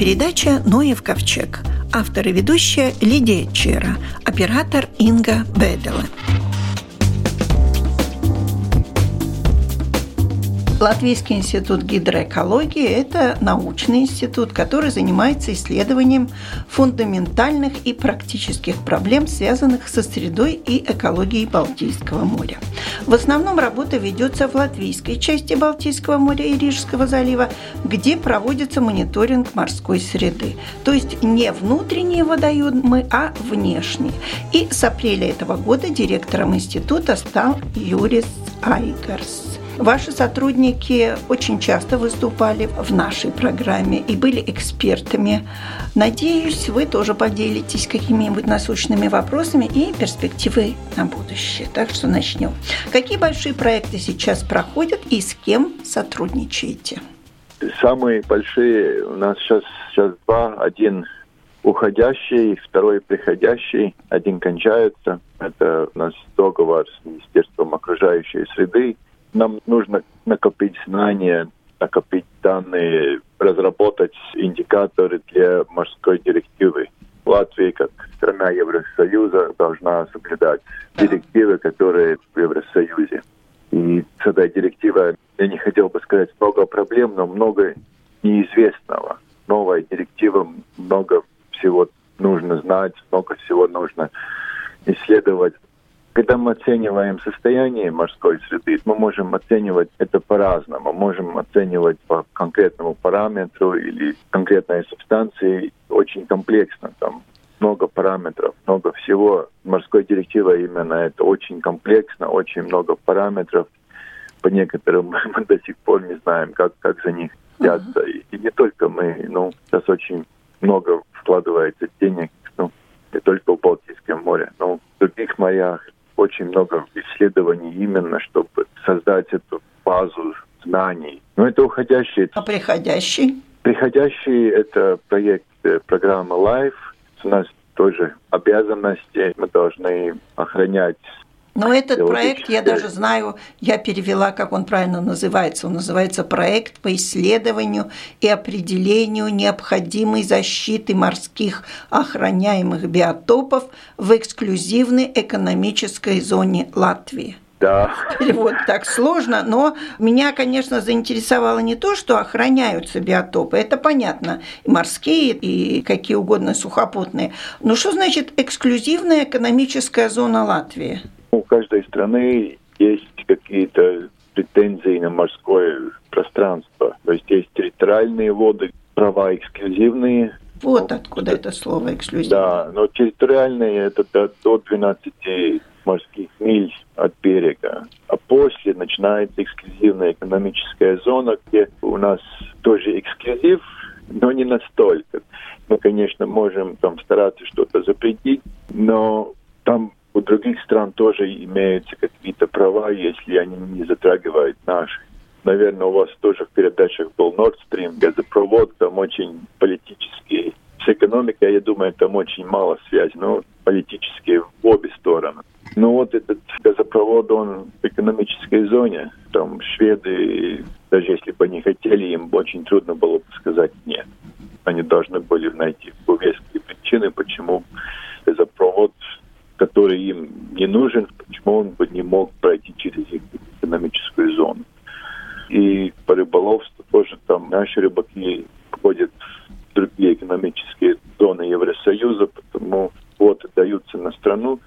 передача «Ноев ковчег». Автор и ведущая Лидия Чера, оператор Инга Бедела. Латвийский институт гидроэкологии – это научный институт, который занимается исследованием фундаментальных и практических проблем, связанных со средой и экологией Балтийского моря. В основном работа ведется в латвийской части Балтийского моря и Рижского залива, где проводится мониторинг морской среды. То есть не внутренние водоемы, а внешние. И с апреля этого года директором института стал Юрис Айгарс. Ваши сотрудники очень часто выступали в нашей программе и были экспертами. Надеюсь, вы тоже поделитесь какими-нибудь насущными вопросами и перспективой на будущее. Так что начнем. Какие большие проекты сейчас проходят и с кем сотрудничаете? Самые большие у нас сейчас, сейчас два. Один уходящий, второй приходящий. Один кончается. Это у нас договор с Министерством окружающей среды – нам нужно накопить знания, накопить данные, разработать индикаторы для морской директивы. Латвия, как страна Евросоюза, должна соблюдать директивы, которые в Евросоюзе. И с этой директивой, я не хотел бы сказать много проблем, но много неизвестного. Новая директива, много всего нужно знать, много всего нужно исследовать. Когда мы оцениваем состояние морской среды, мы можем оценивать это по-разному. Можем оценивать по конкретному параметру или конкретной субстанции очень комплексно. Там много параметров, много всего. Морской директива именно это очень комплексно, очень много параметров. По некоторым мы до сих пор не знаем, как, как за них взяться. Uh-huh. И, и не только мы, ну, сейчас очень много вкладывается денег, ну, не только в Балтийском море, но в других морях очень много исследований именно, чтобы создать эту базу знаний. Но это уходящий. А приходящий? Приходящий – это проект э, программы LIFE. У нас тоже обязанности. Мы должны охранять но этот проект, я даже знаю, я перевела, как он правильно называется. Он называется «Проект по исследованию и определению необходимой защиты морских охраняемых биотопов в эксклюзивной экономической зоне Латвии». Да. Перевод так сложно, но меня, конечно, заинтересовало не то, что охраняются биотопы, это понятно, и морские, и какие угодно сухопутные. Но что значит эксклюзивная экономическая зона Латвии? У каждой страны есть какие-то претензии на морское пространство. То есть есть территориальные воды, права эксклюзивные. Вот откуда это слово эксклюзивное. Да, но территориальные это до 12 морских миль от берега. А после начинается эксклюзивная экономическая зона, где у нас тоже эксклюзив, но не настолько. Мы, конечно, можем там стараться что-то запретить, но там у других стран тоже имеются какие-то права, если они не затрагивают наши. Наверное, у вас тоже в передачах был Nord Stream, газопровод, там очень политический. С экономикой, я думаю, там очень мало связи, но политические в обе стороны. Ну вот этот газопровод, он в экономической зоне. Там шведы, даже если бы они хотели, им очень трудно было бы сказать «нет». Они должны были найти веские причины, почему газопровод который им не нужен, почему он бы не мог пройти через экономическую зону. И по рыболовству тоже там наши рыбаки ходят в другие экономические зоны Евросоюза, потому вот даются на страну,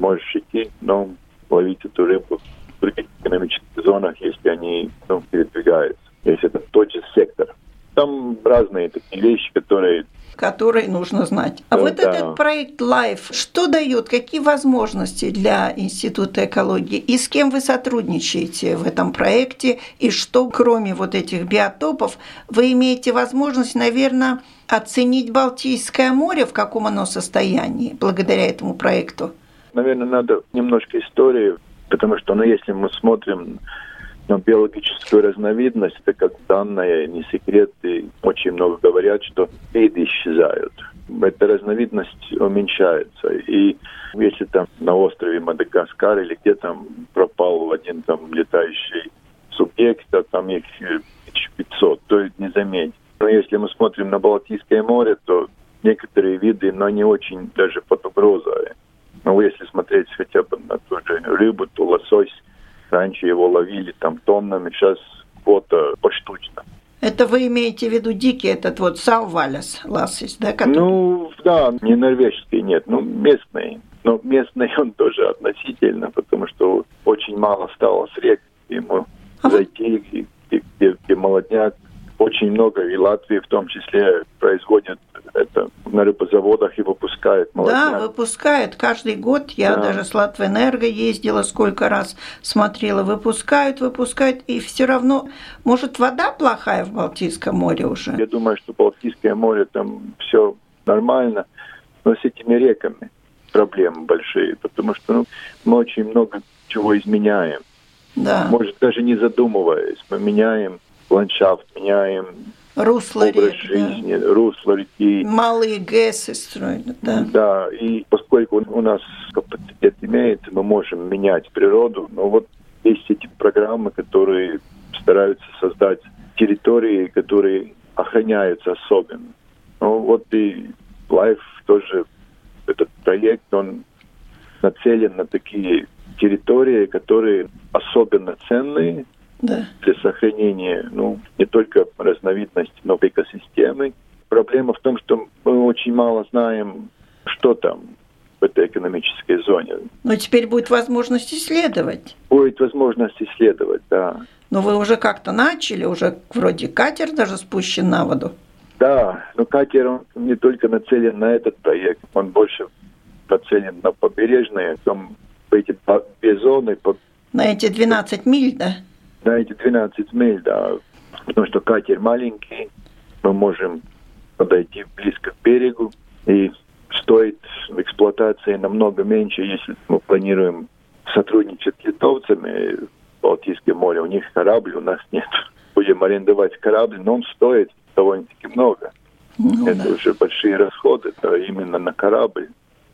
можешь идти, но ловить эту рыбу в других экономических зонах, если они ну, передвигаются, если это тот же сектор. Там разные такие вещи, которые которые нужно знать. А вот да. этот проект LIFE, что дает, какие возможности для Института экологии и с кем вы сотрудничаете в этом проекте и что, кроме вот этих биотопов, вы имеете возможность, наверное, оценить Балтийское море, в каком оно состоянии благодаря этому проекту? Наверное, надо немножко истории, потому что, ну, если мы смотрим но биологическую разновидность, это как данное, не секрет, и очень много говорят, что виды исчезают. Эта разновидность уменьшается. И если там на острове Мадагаскар или где там пропал один там летающий субъект, а там их 1500, то это не заметить. Но если мы смотрим на Балтийское море, то некоторые виды, но не очень даже под угрозой. Но если смотреть хотя бы на ту же рыбу, то лосось, раньше его ловили там тоннами, сейчас квота поштучно. Это вы имеете в виду дикий этот вот саувалес ласис, да? Который... Ну, да, не норвежский, нет, ну, местный. Но местный он тоже относительно, потому что очень мало стало с рек ему а зайти, где, где, где молодняк. Очень много, и Латвии в том числе производят это на рыбозаводах и выпускают молодняк. Да, выпускают каждый год. Я да. даже с Латвэнерго ездила сколько раз, смотрела. Выпускают, выпускают, и все равно, может, вода плохая в Балтийском море уже? Я думаю, что Балтийское море там все нормально, но с этими реками проблемы большие, потому что ну, мы очень много чего изменяем. Да. Может, даже не задумываясь, мы меняем ландшафт, меняем русло образ рек, жизни, да. русло реки. Малые ГЭСы строят, да. Да, и поскольку у нас капацитет имеется, мы можем менять природу, но вот есть эти программы, которые стараются создать территории, которые охраняются особенно. Ну вот и Life тоже, этот проект, он нацелен на такие территории, которые особенно ценные, да. для сохранения ну, не только разновидности, но и экосистемы. Проблема в том, что мы очень мало знаем, что там в этой экономической зоне. Но теперь будет возможность исследовать. Будет возможность исследовать, да. Но вы уже как-то начали, уже вроде катер даже спущен на воду. Да, но катер он не только нацелен на этот проект, он больше нацелен на побережные, там эти две зоны. На эти 12 миль, да? На эти 12 миль, да, потому что катер маленький, мы можем подойти близко к берегу, и стоит в эксплуатации намного меньше, если мы планируем сотрудничать с литовцами в Балтийском море. У них корабль, у нас нет. Будем арендовать корабль, но он стоит довольно-таки много. Ну, Это да. уже большие расходы это именно на корабль.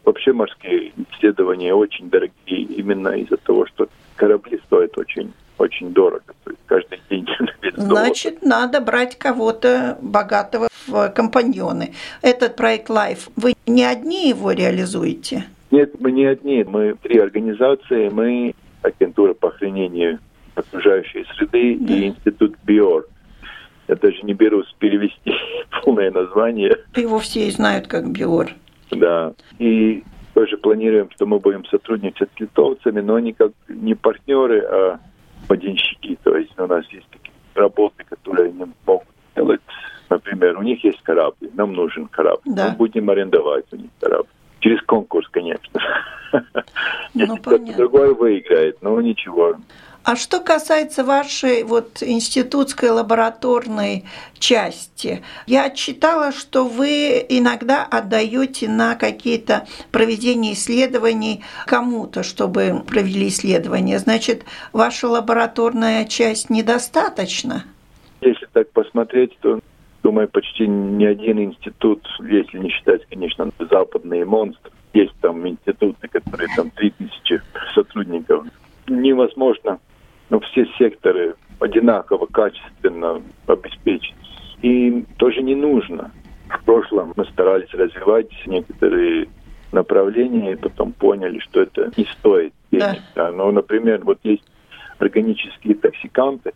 Вообще морские исследования очень дорогие именно из-за того, что корабли стоят очень очень дорого. То есть каждый день Значит, надо брать кого-то богатого в компаньоны. Этот проект Life, вы не одни его реализуете? Нет, мы не одни. Мы три организации. Мы агентура по охранению окружающей среды да. и институт БИОР. Я даже не берусь перевести полное название. Его все знают как БИОР. Да. И тоже планируем, что мы будем сотрудничать с литовцами, но они как не партнеры, а поденщики. То есть у нас есть такие работы, которые они могут делать. Например, у них есть корабль, нам нужен корабль. Да. Мы будем арендовать у них корабль. Через конкурс, конечно. Ну, Если кто-то другой выиграет, но ничего. А что касается вашей вот институтской лабораторной части, я читала, что вы иногда отдаете на какие-то проведения исследований кому-то, чтобы провели исследования. Значит, ваша лабораторная часть недостаточно? Если так посмотреть, то думаю, почти ни один институт, если не считать, конечно, западные монстры, есть там институты, которые там 3000 сотрудников. Невозможно но все секторы одинаково качественно обеспечить. И тоже не нужно. В прошлом мы старались развивать некоторые направления и потом поняли, что это не стоит денег. Да. Да. Но, например, вот есть органические токсиканты.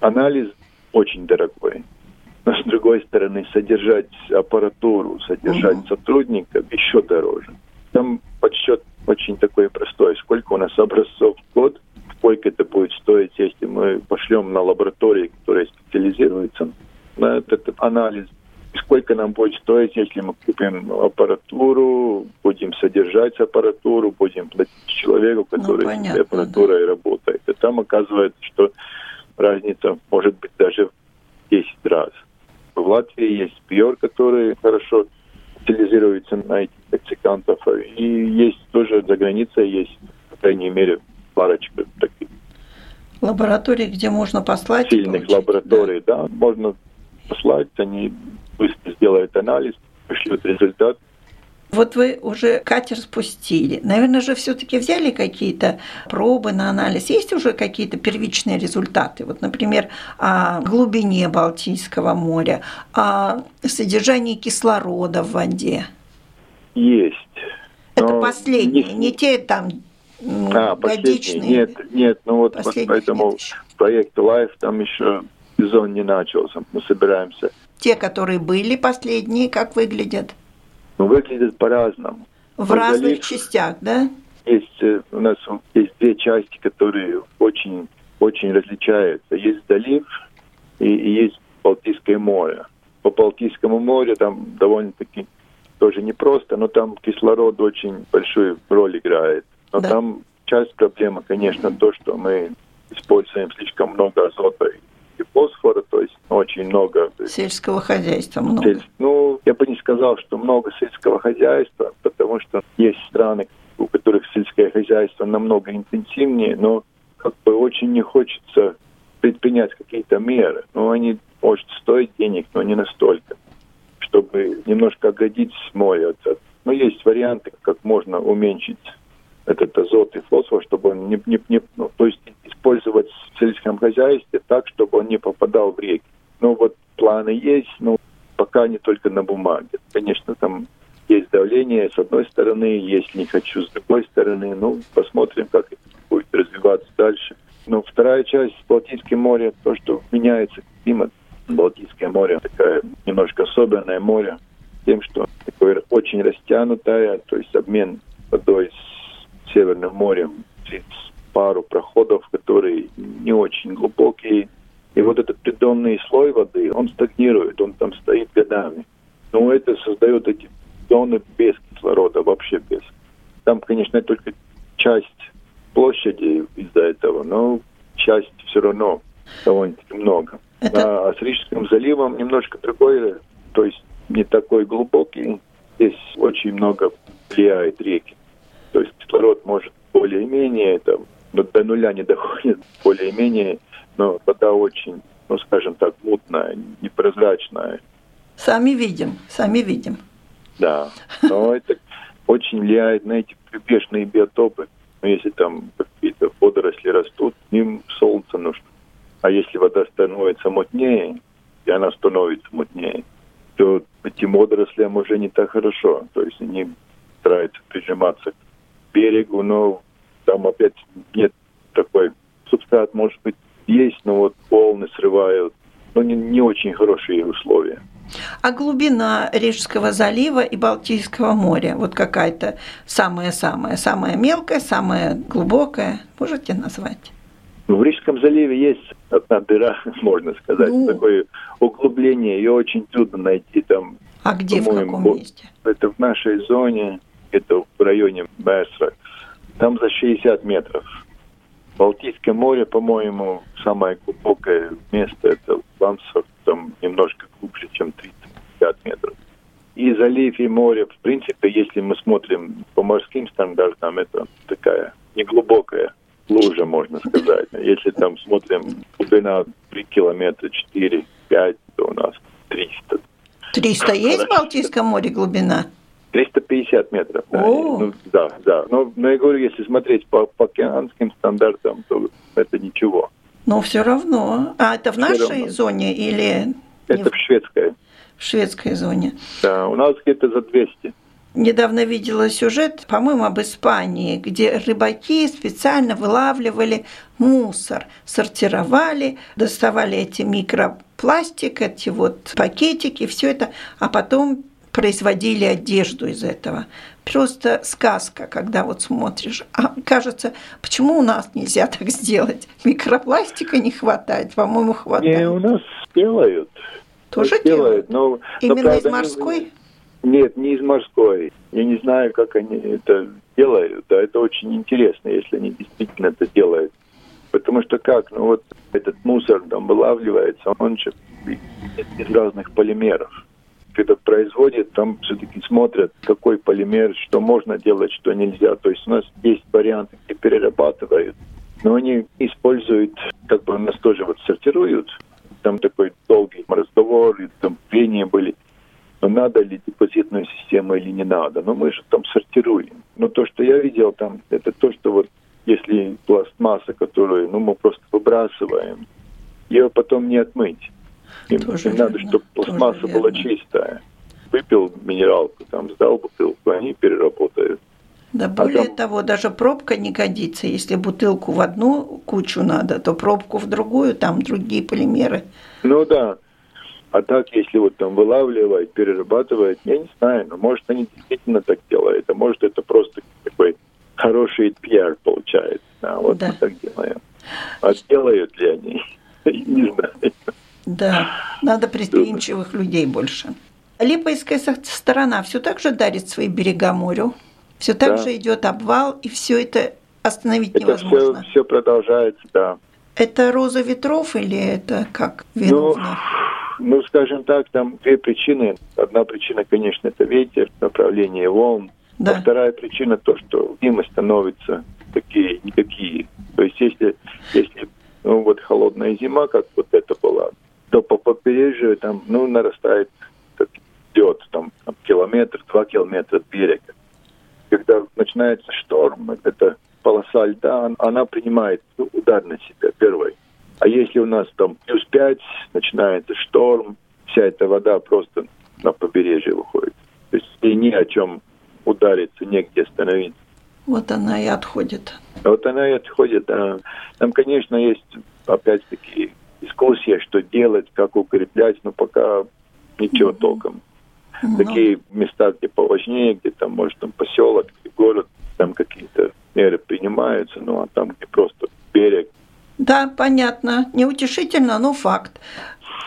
Анализ очень дорогой. Но, с другой стороны, содержать аппаратуру, содержать угу. сотрудников еще дороже. Там подсчет очень такой простой. Сколько у нас образцов в год – сколько это будет стоить, если мы пошлем на лаборатории, которые специализируются на этот анализ, сколько нам будет стоить, если мы купим аппаратуру, будем содержать аппаратуру, будем платить человеку, ну, который ну, понятно, аппаратурой да. работает. И там оказывается, что разница может быть даже в 10 раз. В Латвии есть Пьор, который хорошо специализируется на этих токсикантов, и есть тоже за границей есть, по крайней мере, парочка таких. Лабораторий, где можно послать? Сильных лабораторий, да. да. Можно послать, они быстро сделают анализ, пришлют результат. Вот вы уже катер спустили. Наверное же все-таки взяли какие-то пробы на анализ. Есть уже какие-то первичные результаты? Вот, например, о глубине Балтийского моря, о содержании кислорода в воде. Есть. Это последние, не, не те там а, годичные. Нет, нет, ну вот, вот поэтому проект Life там еще сезон не начался. Мы собираемся. Те, которые были последние, как выглядят? Ну, выглядят по-разному. В Но разных залив... частях, да? Есть э, у нас есть две части, которые очень очень различаются. Есть залив и, и есть Балтийское море. По Балтийскому морю там довольно-таки тоже непросто, но там кислород очень большую роль играет. Но да. там часть проблемы, конечно, то, что мы используем слишком много азота и фосфора, то есть очень много. Сельского хозяйства много. Сель... Ну, я бы не сказал, что много сельского хозяйства, потому что есть страны, у которых сельское хозяйство намного интенсивнее, но как бы очень не хочется предпринять какие-то меры. Ну, они, может, стоят денег, но не настолько, чтобы немножко оградить море. Но есть варианты, как можно уменьшить этот азот и фосфор, чтобы он не, не, не ну, то есть использовать в сельском хозяйстве так, чтобы он не попадал в реки. Ну вот планы есть, но пока не только на бумаге. Конечно, там есть давление с одной стороны, есть не хочу с другой стороны. Ну, посмотрим, как это будет развиваться дальше. Но вторая часть Балтийского моря, то, что меняется климат. Балтийское море такое немножко особенное море тем, что такое очень растянутое, то есть обмен водой Северным морем через пару проходов, которые не очень глубокие. И вот этот придонный слой воды, он стагнирует, он там стоит годами. Но это создает эти зоны без кислорода, вообще без. Там, конечно, только часть площади из-за этого, но часть все равно довольно-таки много. Это... А, с Рижским заливом немножко другой, то есть не такой глубокий. Здесь очень много влияет реки. Кислород может более-менее там, до нуля не доходит, более-менее, но вода очень, ну скажем так, мутная, непрозрачная. Сами видим, сами видим. Да, но это очень влияет на эти прибрежные биотопы. Но если там какие-то водоросли растут, им солнце нужно. А если вода становится мутнее, и она становится мутнее, то этим водорослям уже не так хорошо. То есть они стараются прижиматься к берегу, но там опять нет такой субстрат, может быть, есть, но вот волны срывают. Ну, не, не очень хорошие условия. А глубина Рижского залива и Балтийского моря, вот какая-то самая-самая, самая мелкая, самая глубокая, можете назвать? В Рижском заливе есть одна дыра, можно сказать, ну... такое углубление, ее очень трудно найти там. А где, в каком месте? Это в нашей зоне, это в районе Месра. Там за 60 метров. Балтийское море, по-моему, самое глубокое место, это Лансфорд, там немножко глубже, чем 30-50 метров. И залив, и море, в принципе, если мы смотрим по морским стандартам, это такая неглубокая лужа, можно сказать. Если там смотрим глубина 3 километра, 4-5, то у нас 300. 300 есть в Балтийском море глубина? 350 метров. Да, ну, да, да. Но, но я говорю, если смотреть по, по океанским стандартам, то это ничего. Но все равно. А это в все нашей равно. зоне или... Это в шведской. В шведской зоне. Да, у нас где-то за 200. Недавно видела сюжет, по-моему, об Испании, где рыбаки специально вылавливали мусор, сортировали, доставали эти микропластик, эти вот пакетики, все это, а потом производили одежду из этого. Просто сказка, когда вот смотришь. А кажется, почему у нас нельзя так сделать? Микропластика не хватает, по-моему, хватает. Не, у нас делают. Тоже делают? Но, Именно но, правда, из морской? Не, нет, не из морской. Я не знаю, как они это делают. Да, это очень интересно, если они действительно это делают. Потому что как? Ну вот этот мусор там вылавливается, он же из разных полимеров когда производят, там все-таки смотрят, какой полимер, что можно делать, что нельзя. То есть у нас есть варианты, где перерабатывают, но они используют, как бы у нас тоже вот сортируют, там такой долгий разговор, и там прения были. надо ли депозитную систему или не надо. Но мы же там сортируем. Но то, что я видел там, это то, что вот если пластмасса, которую ну, мы просто выбрасываем, ее потом не отмыть. Им, им надо, чтобы пластмасса была чистая. Выпил минералку, там сдал бутылку, они переработают. Да более а там... того, даже пробка не годится. Если бутылку в одну кучу надо, то пробку в другую, там другие полимеры. Ну да. А так, если вот там вылавливать, перерабатывать, я не знаю, но может они действительно так делают, а может это просто такой хороший пиар получается. Да, вот да. мы так делаем. А делают ли они? Не знаю. Да, надо предприимчивых людей больше. Липойская сторона все так же дарит свои берега морю? Все так да. же идет обвал, и все это остановить это невозможно? Все, все продолжается, да. Это роза ветров или это как виновно? Ну, ну, скажем так, там две причины. Одна причина, конечно, это ветер, направление волн. Да. А вторая причина то, что зимы становятся такие никакие. То есть если, если ну, вот холодная зима, как вот это была, то по побережью там, ну, нарастает, идет там, там километр, два километра от берега. Когда начинается шторм, это полоса льда, она принимает удар на себя первой. А если у нас там плюс пять, начинается шторм, вся эта вода просто на побережье выходит. То есть и ни о чем удариться, негде остановиться. Вот она и отходит. Вот она и отходит, да. Там, конечно, есть опять-таки дискуссия, что делать, как укреплять, но пока ничего mm-hmm. толком. Mm-hmm. Такие места, где поважнее, где там, может, там поселок, город, там какие-то меры принимаются, ну а там, где просто берег. Да, понятно. Неутешительно, но факт.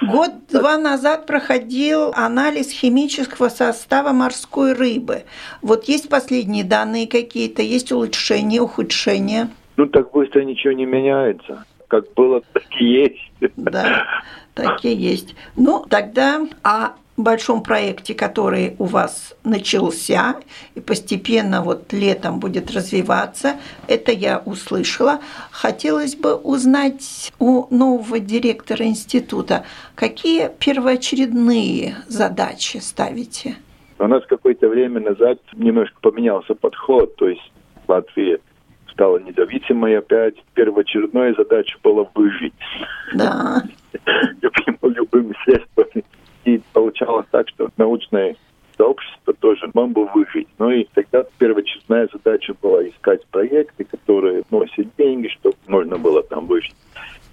Год-два назад проходил анализ химического состава морской рыбы. Вот есть последние данные какие-то, есть улучшения, ухудшения? Ну, так быстро ничего не меняется. Как было, так и есть. Да, так и есть. Ну, тогда а большом проекте, который у вас начался и постепенно вот летом будет развиваться. Это я услышала. Хотелось бы узнать у нового директора института, какие первоочередные задачи ставите? У нас какое-то время назад немножко поменялся подход, то есть Латвия стала независимой опять. Первоочередная задача была выжить. Да. Любым, любыми средствами и получалось так, что научное сообщество тоже мог бы выжить. Ну и тогда первоочередная задача была искать проекты, которые носят деньги, чтобы можно было там выжить.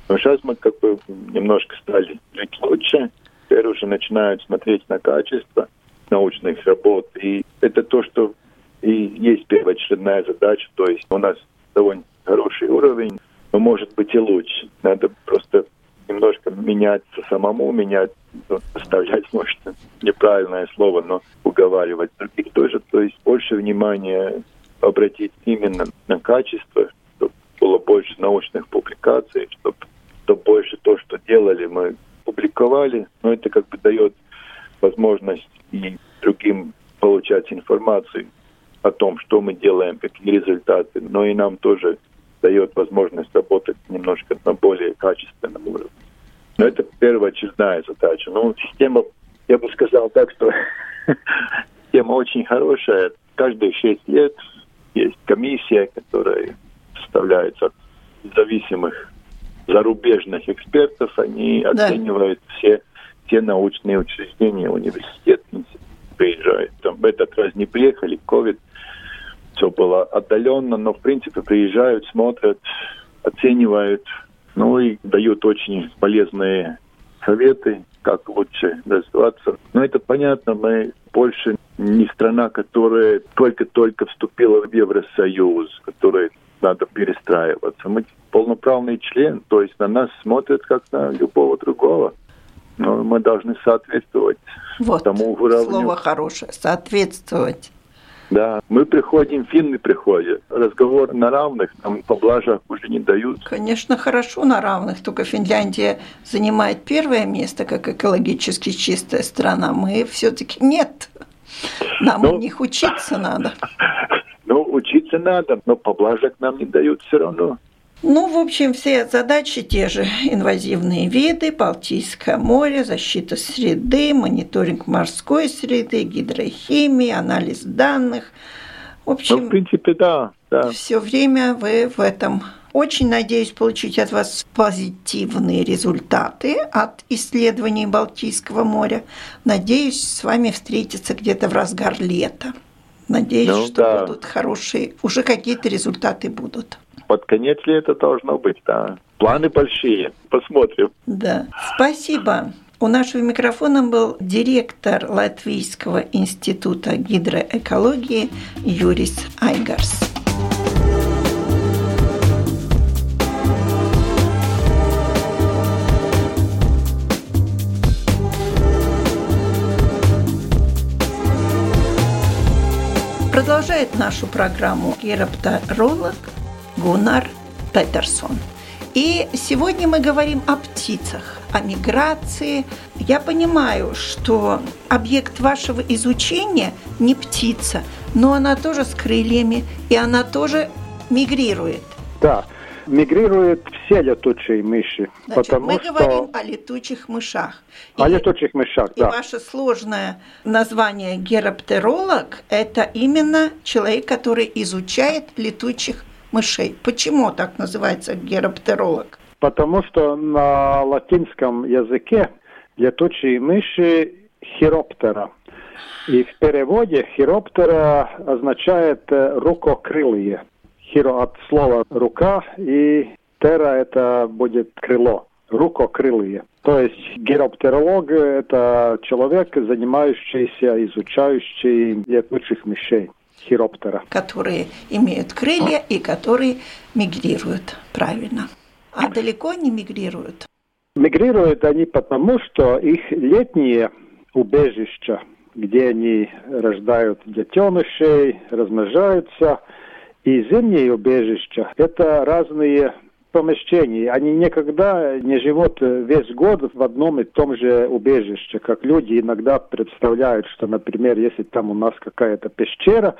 Но сейчас мы как бы немножко стали жить лучше. Теперь уже начинают смотреть на качество научных работ. И это то, что и есть первоочередная задача. То есть у нас довольно хороший уровень, но может быть и лучше. Надо просто немножко меняться самому, менять, ну, оставлять, может, неправильное слово, но уговаривать других тоже. То есть больше внимания обратить именно на качество, чтобы было больше научных публикаций, чтобы, чтобы больше то, что делали, мы публиковали. Но это как бы дает возможность и другим получать информацию о том, что мы делаем, какие результаты, но и нам тоже дает возможность работать немножко на более качественном уровне. Но это первоочередная задача. Ну, система, я бы сказал так, что система очень хорошая. Каждые шесть лет есть комиссия, которая составляется от независимых зарубежных экспертов. Они да. оценивают все, все научные учреждения, университеты приезжают. Там в этот раз не приехали, ковид – все было отдаленно, но в принципе приезжают, смотрят, оценивают, ну и дают очень полезные советы, как лучше развиваться. Но это понятно, мы больше не страна, которая только-только вступила в Евросоюз, которая надо перестраиваться. Мы полноправный член, то есть на нас смотрят как на любого другого. Но мы должны соответствовать вот, тому уровню. Слово хорошее, соответствовать. Да, мы приходим, финны приходят. Разговор на равных, там поблажек уже не дают. Конечно, хорошо на равных, только Финляндия занимает первое место как экологически чистая страна. Мы все-таки нет. Нам ну, у них учиться надо. Ну, учиться надо, но поблажек нам не дают все равно. Ну, в общем, все задачи те же. Инвазивные виды, Балтийское море, защита среды, мониторинг морской среды, гидрохимия, анализ данных. В общем, ну, в принципе, да, да. Все время вы в этом очень надеюсь получить от вас позитивные результаты от исследований Балтийского моря. Надеюсь с вами встретиться где-то в разгар лета. Надеюсь, ну, что да. будут хорошие, уже какие-то результаты будут под конец лета должно быть, да. Планы большие. Посмотрим. Да. Спасибо. У нашего микрофона был директор Латвийского института гидроэкологии Юрис Айгарс. Продолжает нашу программу героптеролог Гуннар Петерсон. И сегодня мы говорим о птицах, о миграции. Я понимаю, что объект вашего изучения не птица, но она тоже с крыльями, и она тоже мигрирует. Да, мигрируют все летучие мыши. Значит, потому мы что... говорим о летучих мышах. О и, летучих мышах, и да. И ваше сложное название героптеролог – это именно человек, который изучает летучих мышей. Почему так называется героптеролог? Потому что на латинском языке летучие мыши хироптера. И в переводе хироптера означает э, рукокрылые. Хиро от слова рука и тера это будет крыло. Рукокрылые. То есть героптеролог – это человек, занимающийся, изучающий летучих мышей хироптера. Которые имеют крылья и которые мигрируют, правильно. А далеко не мигрируют? Мигрируют они потому, что их летние убежища, где они рождают детенышей, размножаются, и зимние убежища – это разные помещений. Они никогда не живут весь год в одном и том же убежище, как люди иногда представляют, что, например, если там у нас какая-то пещера,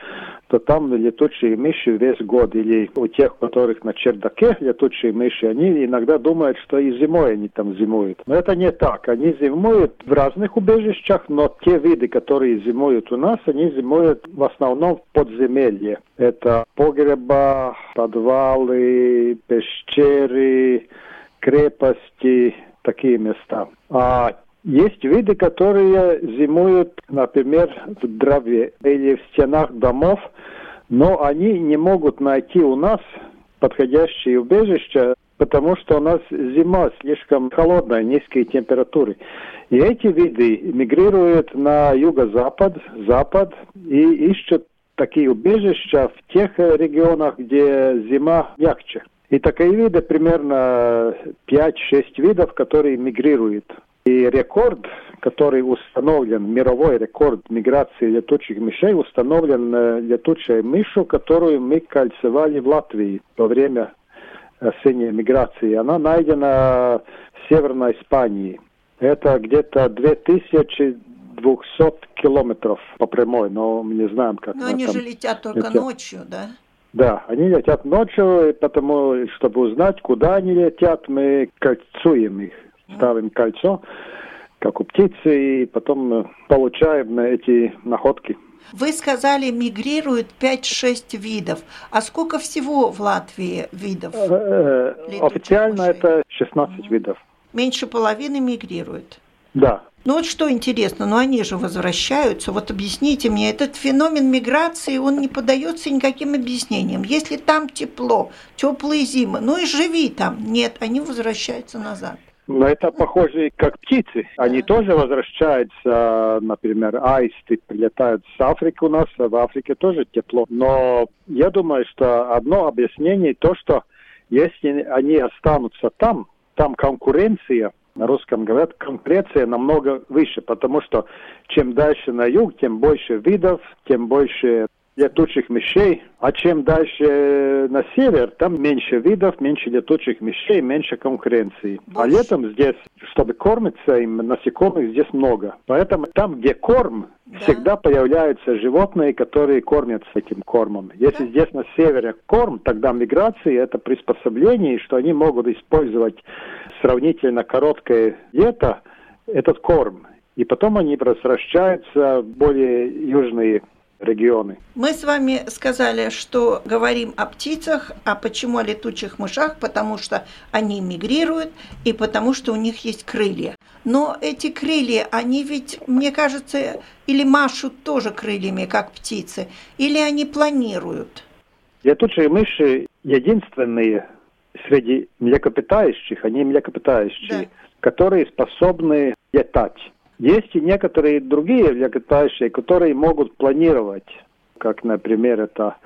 то там летучие мыши весь год. Или у тех, которых на чердаке летучие мыши, они иногда думают, что и зимой они там зимуют. Но это не так. Они зимуют в разных убежищах, но те виды, которые зимуют у нас, они зимуют в основном в подземелье. Это погреба, подвалы, пещеры, крепости, такие места. А есть виды, которые зимуют, например, в дрове или в стенах домов, но они не могут найти у нас подходящие убежища, потому что у нас зима слишком холодная, низкие температуры. И эти виды мигрируют на юго-запад, запад и ищут такие убежища в тех регионах, где зима мягче. И такие виды примерно 5-6 видов, которые мигрируют. И рекорд, который установлен, мировой рекорд миграции летучих мышей, установлен э, летучей мышью, которую мы кольцевали в Латвии во время осенней миграции. Она найдена в Северной Испании. Это где-то 2000 200 километров по прямой, но мы не знаем, как... Но они же летят только летят. ночью, да? Да, они летят ночью, и потому, чтобы узнать, куда они летят, мы кольцуем их, ставим кольцо, как у птицы, и потом получаем эти находки. Вы сказали, мигрируют 5-6 видов. А сколько всего в Латвии видов? Э, официально это 16 угу. видов. Меньше половины мигрируют? Да. Ну вот что интересно, ну они же возвращаются. Вот объясните мне, этот феномен миграции, он не поддается никаким объяснениям. Если там тепло, теплые зимы, ну и живи там. Нет, они возвращаются назад. Но это похоже как птицы. Они тоже возвращаются, например, аисты прилетают с Африки у нас, а в Африке тоже тепло. Но я думаю, что одно объяснение то, что если они останутся там, там конкуренция – на русском говорят, конкуренция намного выше, потому что чем дальше на юг, тем больше видов, тем больше летучих мышей, а чем дальше на север, там меньше видов, меньше летучих мышей, меньше конкуренции. А Больше. летом здесь, чтобы кормиться им, насекомых здесь много. Поэтому там, где корм, Да. всегда появляются животные, которые кормятся этим кормом. Если Да. здесь на севере корм, тогда миграция это приспособление, что они могут использовать сравнительно короткое лето этот корм. И потом они возвращаются в более южные регионы. Мы с вами сказали, что говорим о птицах, а почему о летучих мышах? Потому что они мигрируют и потому что у них есть крылья. Но эти крылья, они ведь, мне кажется, или машут тоже крыльями, как птицы, или они планируют. Летучие мыши единственные среди млекопитающих, они млекопитающие, Да. которые способны летать. Есть и некоторые другие млекопитающие, которые могут планировать, как, например, это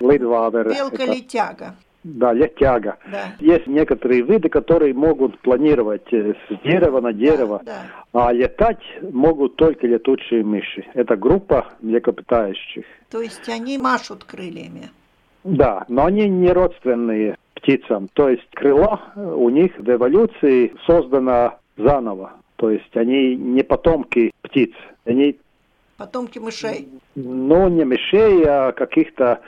это, Белка-летяга. да, летяга. Да. Есть некоторые виды, которые могут планировать э, с дерева на дерево, Да, а летать могут только летучие мыши. Это группа млекопитающих. То есть они машут крыльями. Да, но они не родственные птицам. То есть крыла у них в эволюции создано заново. То есть они не потомки птиц. Они, Потомки мышей. ну, не мышей, а каких-то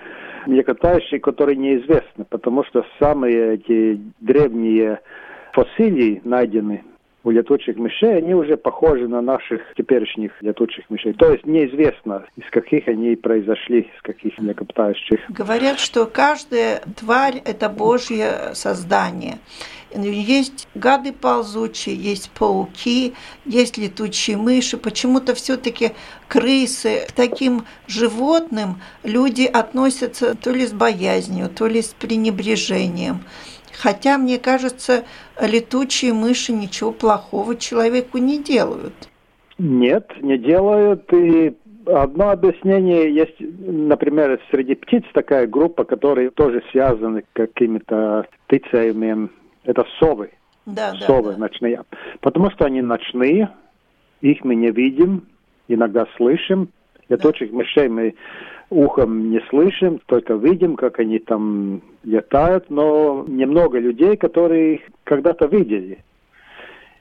млекопитающих, которые неизвестны. Потому что самые эти древние фасилии найдены у летучих мышей, они уже похожи на наших теперешних летучих мышей. То есть неизвестно, из каких они произошли, из каких млекопитающих. Говорят, что каждая тварь – это Божье создание. Есть гады ползучие, есть пауки, есть летучие мыши. Почему-то все-таки крысы к таким животным люди относятся то ли с боязнью, то ли с пренебрежением. Хотя, мне кажется, летучие мыши ничего плохого человеку не делают. Нет, не делают. И одно объяснение есть, например, среди птиц такая группа, которые тоже связаны какими-то птицами. Это совы. Да, да, совы да. ночные. Потому что они ночные, их мы не видим, иногда слышим. Летучих мышей мы ухом не слышим, только видим, как они там летают, но немного людей, которые их когда-то видели.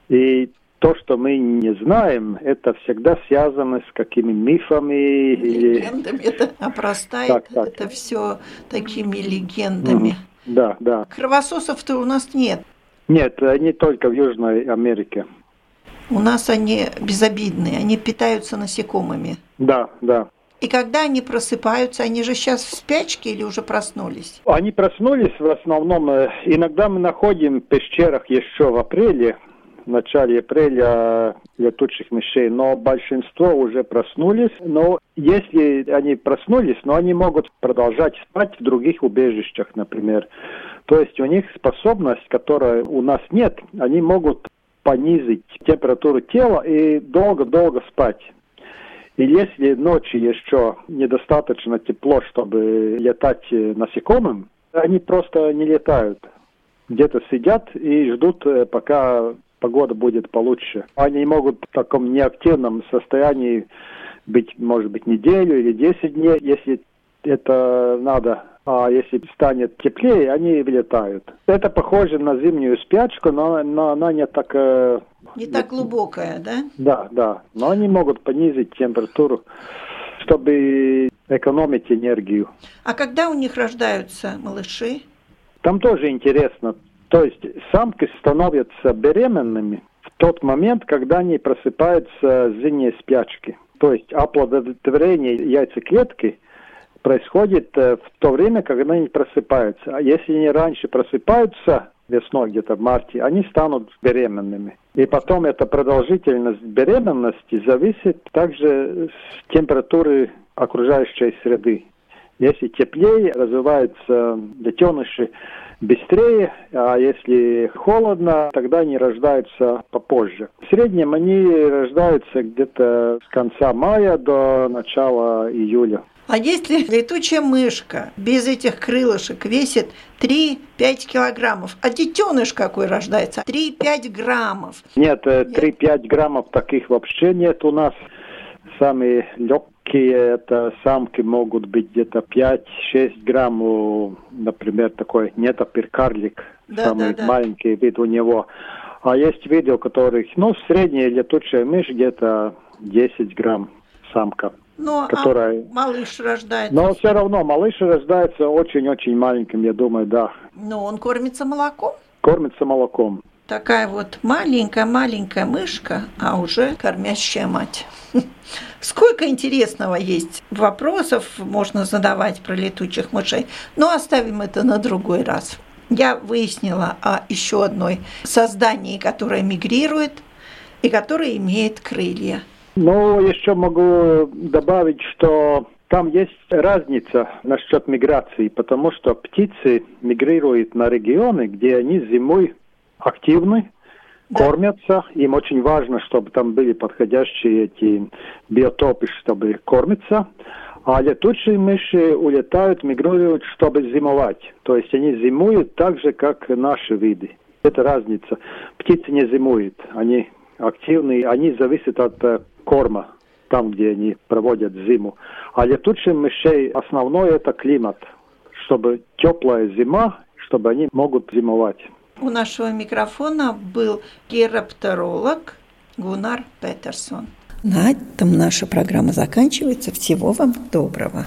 И то, что мы не знаем, это всегда связано с какими мифами или... Легендами это обрастает, Так, так. это все такими легендами. Мгм. Да, да. Кровососов-то у нас нет. Нет, они только в Южной Америке. У нас они безобидные, они питаются насекомыми. Да, да. И когда они просыпаются, они же сейчас в спячке или уже проснулись? Они проснулись в основном. э, Иногда мы находим в пещерах еще в апреле, в начале апреля летучих мышей, но большинство уже проснулись. Но если они проснулись, но они могут продолжать спать в других убежищах, например. То есть у них способность, которая у нас нет, они могут понизить температуру тела и долго-долго спать. И если ночью еще недостаточно тепло, чтобы летать насекомым, они просто не летают. Где-то сидят и ждут, пока погода будет получше. Они могут в таком неактивном состоянии быть, может быть, неделю или 10 дней, если это надо. А если станет теплее, они вылетают. Это похоже на зимнюю спячку, но, но она не так... э, Не так глубокая, да? да, да. Но они могут понизить температуру, чтобы экономить энергию. А когда у них рождаются малыши? Там тоже интересно. То есть самки становятся беременными в тот момент, когда они просыпаются с зимней спячки. То есть оплодотворение яйцеклетки происходит э, в то время, когда они просыпаются. А если они раньше просыпаются, весной где-то в марте, они станут беременными. И потом эта продолжительность беременности зависит также с температуры окружающей среды. Если теплее, развиваются детеныши быстрее, а если холодно, тогда они рождаются попозже. В среднем они рождаются где-то с конца мая до начала июля. А если летучая мышка без этих крылышек весит 3-5 килограммов, а детеныш какой рождается? 3-5 граммов. Нет, э, 3-5 граммов таких вообще нет у нас. Самые легкие это самки могут быть где-то 5-6 грамм, например, такой нетопер-карлик, да, самый да, да. маленький вид у него. А есть виды, у которых, ну, средняя летучая мышь где-то 10 грамм самка. А которая... а малыш рождается? Но все равно малыш рождается очень-очень маленьким, я думаю, да. Но он кормится молоком? Кормится молоком. Такая вот маленькая-маленькая мышка, а уже кормящая мать. Сколько интересного есть вопросов можно задавать про летучих мышей, но оставим это на другой раз. Я выяснила о еще одной создании, которое мигрирует и которое имеет крылья. Ну, еще могу добавить, что там есть разница насчет миграции, потому что птицы мигрируют на регионы, где они зимой активны, да. кормятся. Им очень важно, чтобы там были подходящие эти биотопы, чтобы кормиться. А летучие мыши улетают, мигрируют, чтобы зимовать. То есть они зимуют так же, как наши виды. Это разница. Птицы не зимуют, они активны, они зависят от э, корма, там, где они проводят зиму. А летучим мышей основное это климат, чтобы теплая зима, чтобы они могут зимовать. У нашего микрофона был героптеролог Гунар Петерсон. На этом наша программа заканчивается. Всего вам доброго.